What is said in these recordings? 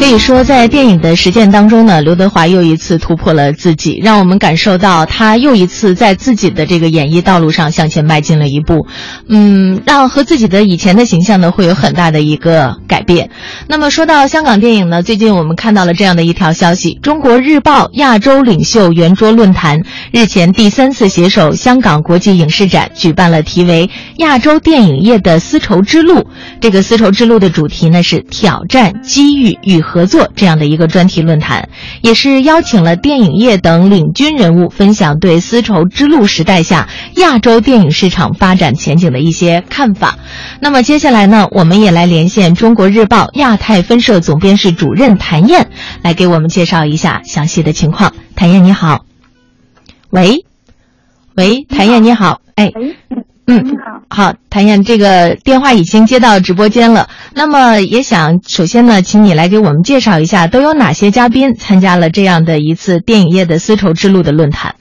可以说，在电影的实践当中呢，刘德华又一次突破了自己，让我们感受到他又一次在自己的这个演艺道路上向前迈进了一步。嗯，让和自己的以前的形象呢会有很大的一个改变。那么说到香港电影呢，最近我们看到了这样的一条消息：中国日报亚洲领袖圆桌论坛日前第三次携手香港国际影视展，举办了题为“亚洲电影业的丝绸之路”。这个丝绸之路的主题呢是挑战、机遇与合作这样的一个专题论坛，也是邀请了电影业等领军人物分享对丝绸之路时代下亚洲电影市场发展前景的一些看法。那么接下来呢，我们也来连线中国日报亚太分社总编室主任谭燕，来给我们介绍一下详细的情况。谭燕你好，喂，喂，谭燕你好，哎。喂，嗯你好，好，谭燕，这个电话已经接到直播间了。那么也想首先呢，请你来给我们介绍一下，都有哪些嘉宾参加了这样的一次电影业的丝绸之路的论坛？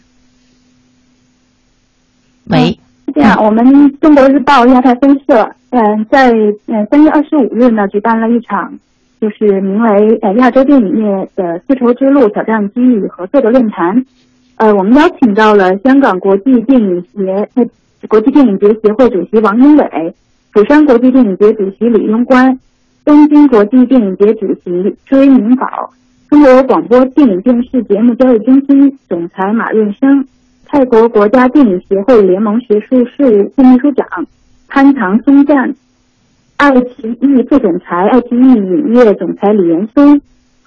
喂，是这样，我们中国日报亚太分社，嗯、在嗯三月二十五日呢，举办了一场，就是名为呃亚洲电影业的丝绸之路挑战机遇与合作的论坛。呃，我们邀请到了香港国际电影协呃国际电影节协会主席王英伟，釜山国际电影节主席李庸关，东京国际电影节主席追明宝，中国广播电影电视节目交易中心总裁马润生，泰国国家电影协会联盟学术事务副秘书长潘长松赞，爱奇艺副总裁、爱奇艺影业总裁李岩松，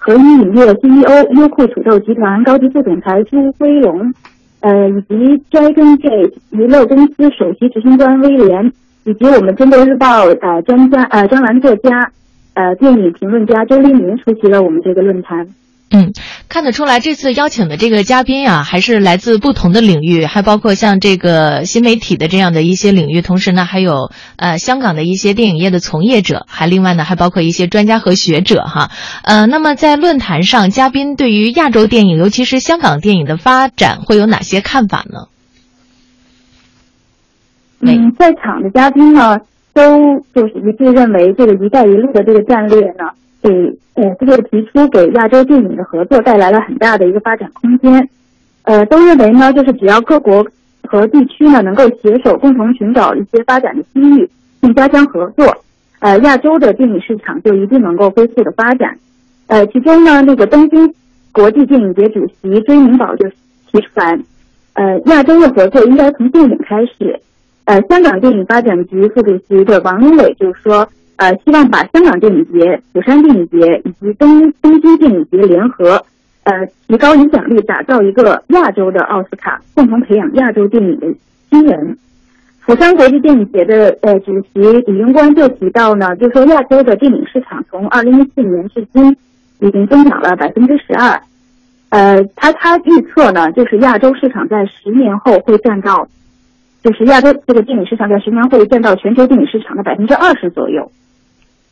合一影业 CEO、优酷土豆集团高级副总裁朱辉龙，呃，以及 Dragon Gate 娱乐公司首席执行官威廉，以及我们中国日报呃专家呃专栏作家，呃电影评论家周黎明出席了我们这个论坛。嗯，看得出来，这次邀请的这个嘉宾啊，还是来自不同的领域，还包括像这个新媒体的这样的一些领域，同时呢，还有呃香港的一些电影业的从业者，还另外呢，还包括一些专家和学者哈。呃，那么在论坛上，嘉宾对于亚洲电影，尤其是香港电影的发展，会有哪些看法呢？嗯，在场的嘉宾呢，都就是一致认为这个“一带一路”的这个战略呢，给呃这个提出给亚洲电影的合作带来了很大的一个发展空间。呃，都认为呢，就是只要各国和地区呢能够携手共同寻找一些发展的机遇，并加强合作，呃，亚洲的电影市场就一定能够飞速的发展。呃，其中呢，那个东京国际电影节主席追明宝就提出来，呃，亚洲的合作应该从电影开始。呃，香港电影发展局副主席的王英伟就说，呃，希望把香港电影节、釜山电影节以及东东京电影节联合，呃，提高影响力，打造一个亚洲的奥斯卡，共同培养亚洲电影的新人。釜山国际电影节的呃主席李庸关就提到呢，就说亚洲的电影市场从二零一四年至今已经增长了百分之十二，呃，他他预测呢，就是亚洲市场在十年后会占到。就是亚洲这个电影市场在十年会占到全球电影市场的百分之二十左右。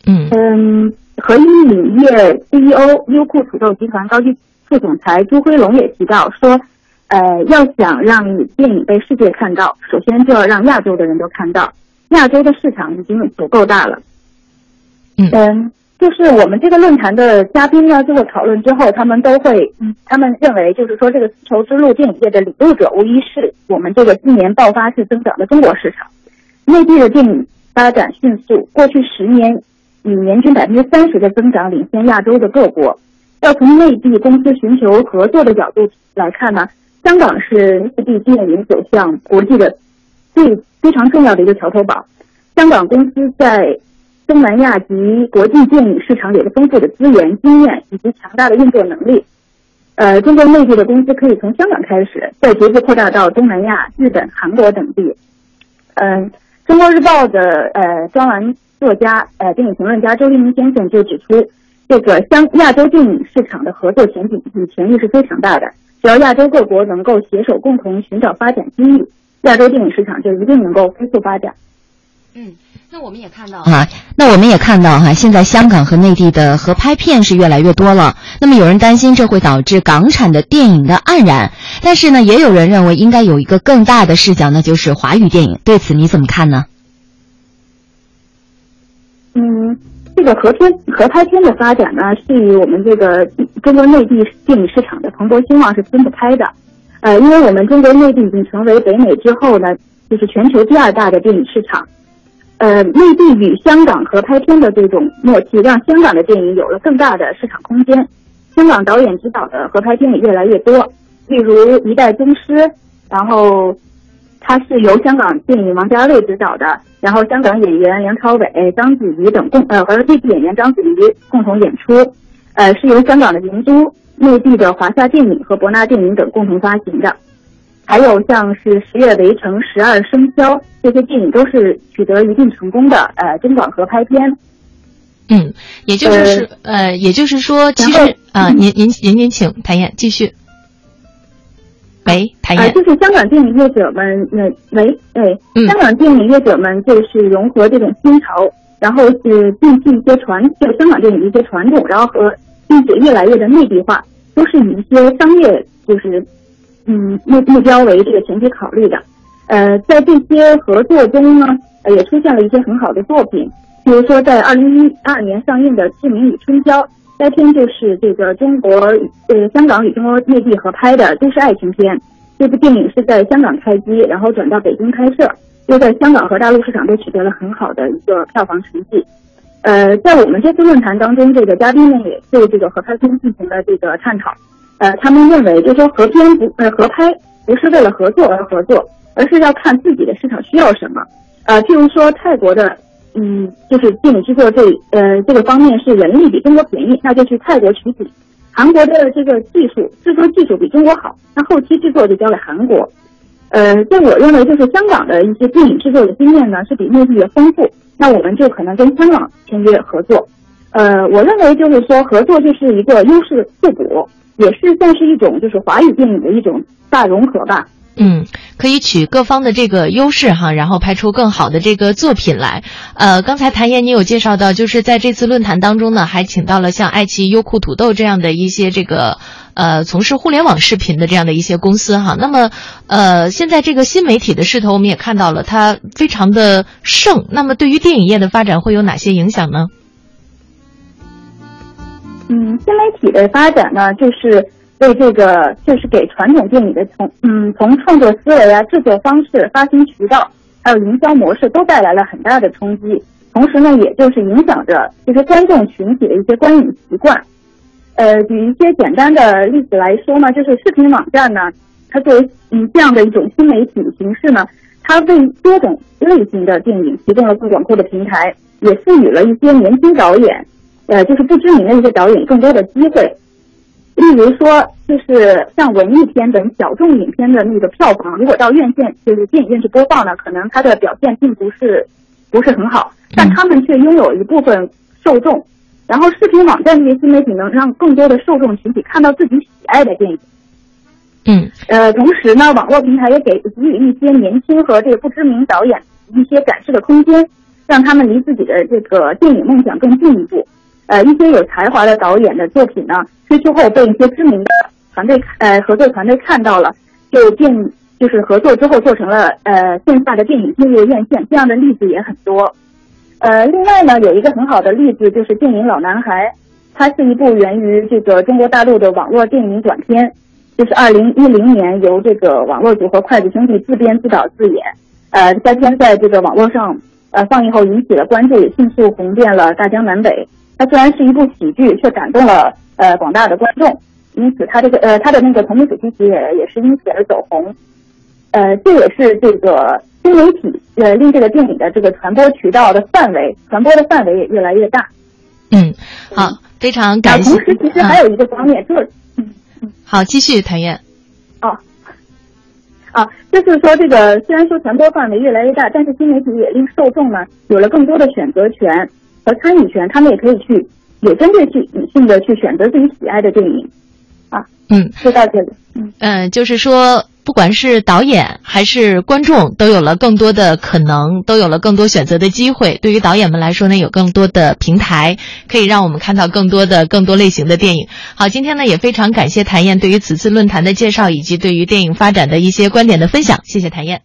嗯嗯，合一影业 CEO、优酷土豆集团高级副总裁朱辉龙也提到说，呃，要想让电影被世界看到，首先就要让亚洲的人都看到，亚洲的市场已经足够大了。嗯嗯，就是我们这个论坛的嘉宾呢，经过讨论之后，他们都会，嗯，他们认为就是说，这个丝绸之路电影业的领路者，无疑是我们这个今年爆发式增长的中国市场。内地的电影发展迅速，过去十年以年均百分之三十的增长领先亚洲的各国。要从内地公司寻求合作的角度来看呢，香港是内地电影走向国际的最非常重要的一个桥头堡。香港公司在东南亚及国际电影市场有着丰富的资源、经验以及强大的运作能力。呃，中国内地的公司可以从香港开始，再逐步扩大到东南亚、日本、韩国等地。嗯、中国日报的呃专栏作家、呃电影评论家周黎明先生就指出，这个香亚洲电影市场的合作前景与潜力是非常大的。只要亚洲各国能够携手共同寻找发展机遇，亚洲电影市场就一定能够飞速发展。嗯，那我们也看到哈，那我们也看到哈，现在香港和内地的合拍片是越来越多了。那么有人担心这会导致港产的电影的黯然，但是呢，也有人认为应该有一个更大的视角，那就是华语电影。对此你怎么看呢？嗯，这个合片合拍片的发展呢，是与我们这个中国内地电影市场的蓬勃兴旺是分不开的。呃，因为我们中国内地已经成为北美之后呢，就是全球第二大的电影市场。呃，内地与香港合拍片的这种默契，让香港的电影有了更大的市场空间。香港导演执导的合拍片也越来越多，例如《一代宗师》，然后它是由香港电影王家卫执导的，然后香港演员梁朝伟、章子怡等共呃和内地演员章子怡共同演出，呃，是由香港的明珠、内地的华夏电影和博纳电影等共同发行的。还有像是《十月围城》《十二生肖》这些电影都是取得一定成功的呃中港合拍片。嗯，也就是呃，也就是说，其实啊，您您您您请谭燕继续。喂，谭燕。就是香港电影业者们，那喂，哎，香港电影业者们就是融合这种新潮，然后是摒弃一些传，就香港电影的一些传统，然后和并且越来越的内地化，都是以一些商业就是。嗯，目目标为这个前提考虑的，呃，在这些合作中呢，呃，也出现了一些很好的作品，比如说在二零一二年上映的《志明与春娇》，该片就是这个中国呃香港与中国内地合拍的都市爱情片。这部电影是在香港开机，然后转到北京拍摄，又在香港和大陆市场都取得了很好的一个票房成绩。呃，在我们这次论坛当中，这个嘉宾们也对这个合拍片进行了这个探讨。呃，他们认为，就是说合片不呃合拍不是为了合作而合作，而是要看自己的市场需要什么。呃，譬如说泰国的，嗯，就是电影制作这呃这个方面是人力比中国便宜，那就去泰国取景；韩国的这个技术制作技术比中国好，那后期制作就交给韩国。呃，在我认为，就是香港的一些电影制作的经验呢是比内地的丰富，那我们就可能跟香港签约合作。呃，我认为就是说合作就是一个优势互补。也是算是一种，就是华语电影的一种大融合吧。嗯，可以取各方的这个优势哈，然后拍出更好的这个作品来。呃，刚才谭岩你有介绍到，就是在这次论坛当中呢，还请到了像爱奇艺、优酷、土豆这样的一些这个呃从事互联网视频的这样的一些公司哈。那么，呃，现在这个新媒体的势头我们也看到了，它非常的盛。那么，对于电影业的发展会有哪些影响呢？嗯，新媒体的发展呢，就是为这个，就是给传统电影的从，嗯，从创作思维啊、制作方式、发行渠道，还有营销模式，都带来了很大的冲击。同时呢，也就是影响着就是观众群体的一些观影习惯。呃，举一些简单的例子来说呢，就是视频网站呢，它作为嗯这样的一种新媒体形式呢，它为多种类型的电影提供了更广阔的平台，也赋予了一些年轻导演。呃，就是不知名的一些导演更多的机会，例如说，就是像文艺片等小众影片的那个票房，如果到院线就是电影院去播放呢，可能它的表现并不是不是很好，但他们却拥有一部分受众。然后，视频网站这些新媒体能让更多的受众群体看到自己喜爱的电影。嗯，呃，同时呢，网络平台也给给予一些年轻和这个不知名导演一些展示的空间，让他们离自己的这个电影梦想更进一步。呃，一些有才华的导演的作品呢，推出后被一些知名的团队呃合作团队看到了，就电就是合作之后做成了呃线下的电影进入院线，这样的例子也很多。呃，另外呢，有一个很好的例子就是电影《老男孩》，它是一部源于这个中国大陆的网络电影短片，就是二零一零年由这个网络组合筷子兄弟自编自导自演。呃，该片在这个网络上呃放映后引起了关注，也迅速红遍了大江南北。它虽然是一部喜剧，却感动了呃广大的观众，因此它这个呃它的那个同名主题曲也也是因此而走红，呃这也是这个新媒体呃令这个电影的这个传播渠道的范围传播的范围也越来越大。嗯，好，非常感谢。同时，其实还有一个方面，就是嗯嗯，好，继续谭燕。哦，啊，就是说这个虽然说传播范围越来越大，但是新媒体也令受众呢有了更多的选择权。和参与权，他们也可以去也针对性性的去选择自己喜爱的电影，啊，嗯，就到这里。嗯嗯，就是说。不管是导演还是观众，都有了更多的可能，都有了更多选择的机会。对于导演们来说呢，有更多的平台，可以让我们看到更多的、更多类型的电影。好，今天呢也非常感谢谭燕对于此次论坛的介绍，以及对于电影发展的一些观点的分享。谢谢谭燕。